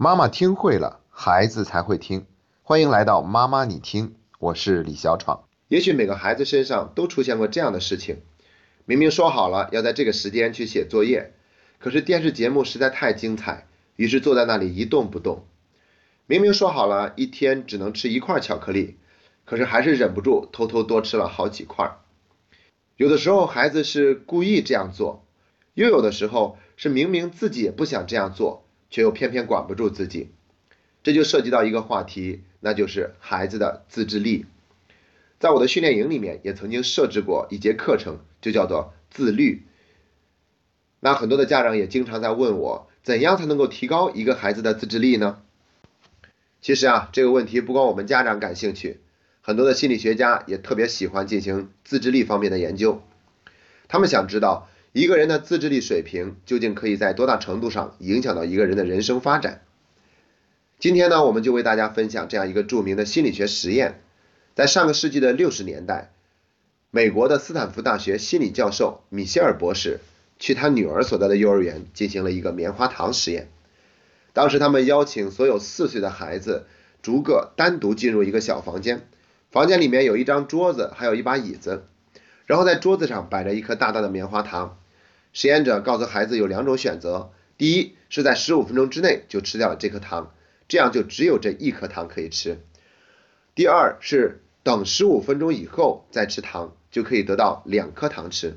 妈妈听会了，孩子才会听。欢迎来到妈妈你听，我是李小闯。也许每个孩子身上都出现过这样的事情：明明说好了要在这个时间去写作业，可是电视节目实在太精彩，于是坐在那里一动不动。明明说好了一天只能吃一块巧克力，可是还是忍不住偷偷多吃了好几块。有的时候孩子是故意这样做，又有的时候是明明自己也不想这样做。却又偏偏管不住自己，这就涉及到一个话题，那就是孩子的自制力。在我的训练营里面，也曾经设置过一节课程，就叫做自律。那很多的家长也经常在问我，怎样才能够提高一个孩子的自制力呢？其实啊，这个问题不光我们家长感兴趣，很多的心理学家也特别喜欢进行自制力方面的研究，他们想知道。一个人的自制力水平究竟可以在多大程度上影响到一个人的人生发展？今天呢，我们就为大家分享这样一个著名的心理学实验。在上个世纪的六十年代，美国的斯坦福大学心理教授米歇尔博士去他女儿所在的幼儿园进行了一个棉花糖实验。当时他们邀请所有四岁的孩子逐个单独进入一个小房间，房间里面有一张桌子，还有一把椅子。然后在桌子上摆着一颗大大的棉花糖，实验者告诉孩子有两种选择：第一是在十五分钟之内就吃掉了这颗糖，这样就只有这一颗糖可以吃；第二是等十五分钟以后再吃糖，就可以得到两颗糖吃。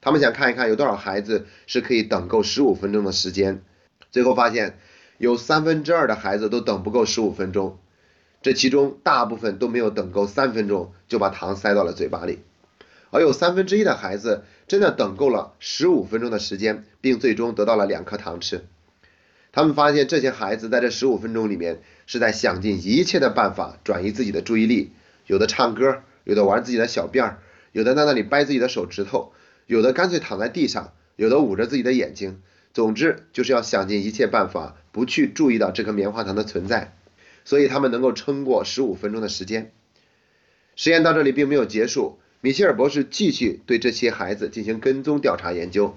他们想看一看有多少孩子是可以等够十五分钟的时间，最后发现有三分之二的孩子都等不够十五分钟，这其中大部分都没有等够三分钟就把糖塞到了嘴巴里。而有三分之一的孩子真的等够了十五分钟的时间，并最终得到了两颗糖吃。他们发现这些孩子在这十五分钟里面是在想尽一切的办法转移自己的注意力，有的唱歌，有的玩自己的小辫儿，有的在那里掰自己的手指头，有的干脆躺在地上，有的捂着自己的眼睛。总之就是要想尽一切办法不去注意到这颗棉花糖的存在，所以他们能够撑过十五分钟的时间。实验到这里并没有结束。米歇尔博士继续对这些孩子进行跟踪调查研究，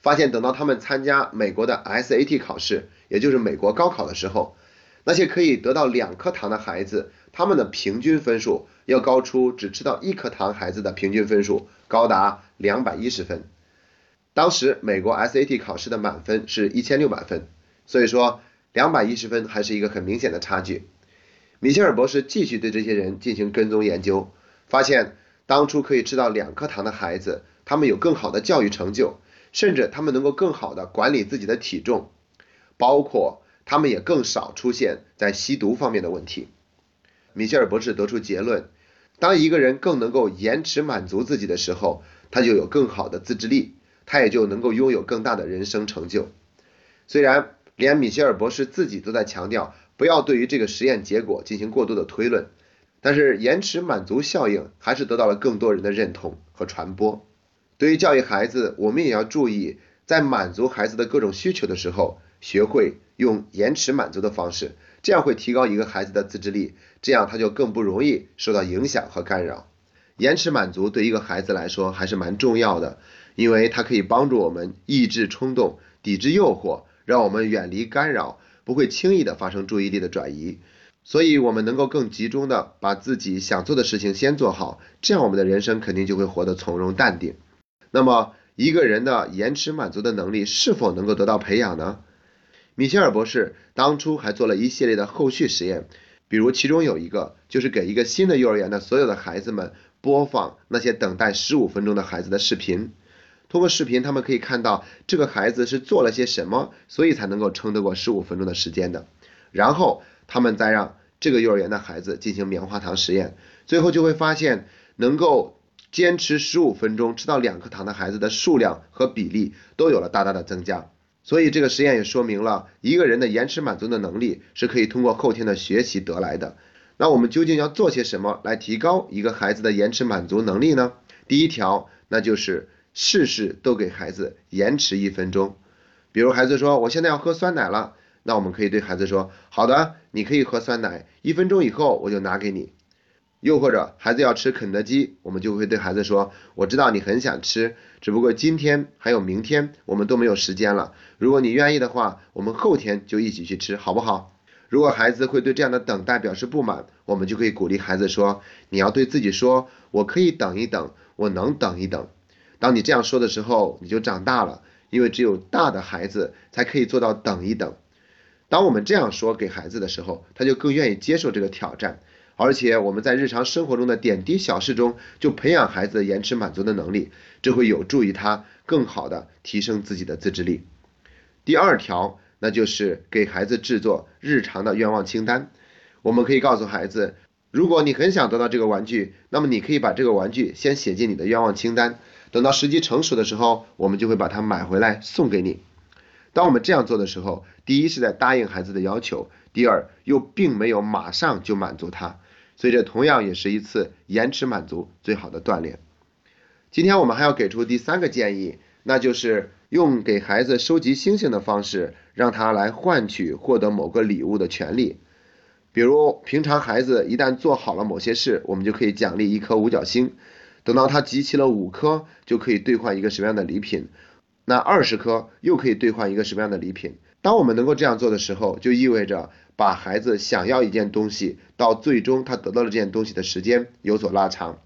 发现等到他们参加美国的 SAT 考试，也就是美国高考的时候，那些可以得到两颗糖的孩子，他们的平均分数要高出只吃到一颗糖孩子的平均分数，高达两百一十分。当时美国 SAT 考试的满分是一千六百分，所以说两百一十分还是一个很明显的差距。米歇尔博士继续对这些人进行跟踪研究，发现。当初可以吃到两颗糖的孩子，他们有更好的教育成就，甚至他们能够更好的管理自己的体重，包括他们也更少出现在吸毒方面的问题。米歇尔博士得出结论：当一个人更能够延迟满足自己的时候，他就有更好的自制力，他也就能够拥有更大的人生成就。虽然连米歇尔博士自己都在强调，不要对于这个实验结果进行过多的推论。但是延迟满足效应还是得到了更多人的认同和传播。对于教育孩子，我们也要注意，在满足孩子的各种需求的时候，学会用延迟满足的方式，这样会提高一个孩子的自制力，这样他就更不容易受到影响和干扰。延迟满足对一个孩子来说还是蛮重要的，因为它可以帮助我们抑制冲动、抵制诱惑，让我们远离干扰，不会轻易的发生注意力的转移。所以，我们能够更集中的把自己想做的事情先做好，这样我们的人生肯定就会活得从容淡定。那么，一个人的延迟满足的能力是否能够得到培养呢？米歇尔博士当初还做了一系列的后续实验，比如其中有一个就是给一个新的幼儿园的所有的孩子们播放那些等待十五分钟的孩子的视频，通过视频他们可以看到这个孩子是做了些什么，所以才能够撑得过十五分钟的时间的，然后。他们再让这个幼儿园的孩子进行棉花糖实验，最后就会发现，能够坚持十五分钟吃到两颗糖的孩子的数量和比例都有了大大的增加。所以这个实验也说明了，一个人的延迟满足的能力是可以通过后天的学习得来的。那我们究竟要做些什么来提高一个孩子的延迟满足能力呢？第一条，那就是事事都给孩子延迟一分钟。比如孩子说，我现在要喝酸奶了。那我们可以对孩子说：“好的，你可以喝酸奶，一分钟以后我就拿给你。”又或者孩子要吃肯德基，我们就会对孩子说：“我知道你很想吃，只不过今天还有明天我们都没有时间了。如果你愿意的话，我们后天就一起去吃，好不好？”如果孩子会对这样的等待表示不满，我们就可以鼓励孩子说：“你要对自己说，我可以等一等，我能等一等。”当你这样说的时候，你就长大了，因为只有大的孩子才可以做到等一等。当我们这样说给孩子的时候，他就更愿意接受这个挑战。而且我们在日常生活中的点滴小事中，就培养孩子延迟满足的能力，这会有助于他更好的提升自己的自制力。第二条，那就是给孩子制作日常的愿望清单。我们可以告诉孩子，如果你很想得到这个玩具，那么你可以把这个玩具先写进你的愿望清单，等到时机成熟的时候，我们就会把它买回来送给你。当我们这样做的时候，第一是在答应孩子的要求，第二又并没有马上就满足他。所以这同样也是一次延迟满足最好的锻炼。今天我们还要给出第三个建议，那就是用给孩子收集星星的方式，让他来换取获得某个礼物的权利。比如平常孩子一旦做好了某些事，我们就可以奖励一颗五角星。等到他集齐了五颗，就可以兑换一个什么样的礼品？那二十颗又可以兑换一个什么样的礼品？当我们能够这样做的时候，就意味着。把孩子想要一件东西到最终他得到了这件东西的时间有所拉长，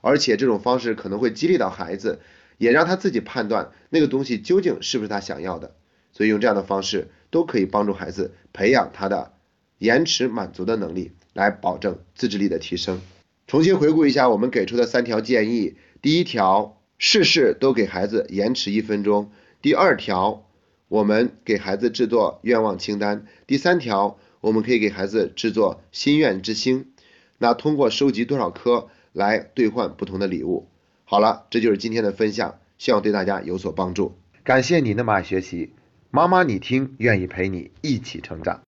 而且这种方式可能会激励到孩子，也让他自己判断那个东西究竟是不是他想要的。所以用这样的方式都可以帮助孩子培养他的延迟满足的能力，来保证自制力的提升。重新回顾一下我们给出的三条建议：第一条，事事都给孩子延迟一分钟；第二条，我们给孩子制作愿望清单；第三条。我们可以给孩子制作心愿之星，那通过收集多少颗来兑换不同的礼物。好了，这就是今天的分享，希望对大家有所帮助。感谢你那么爱学习，妈妈你听，愿意陪你一起成长。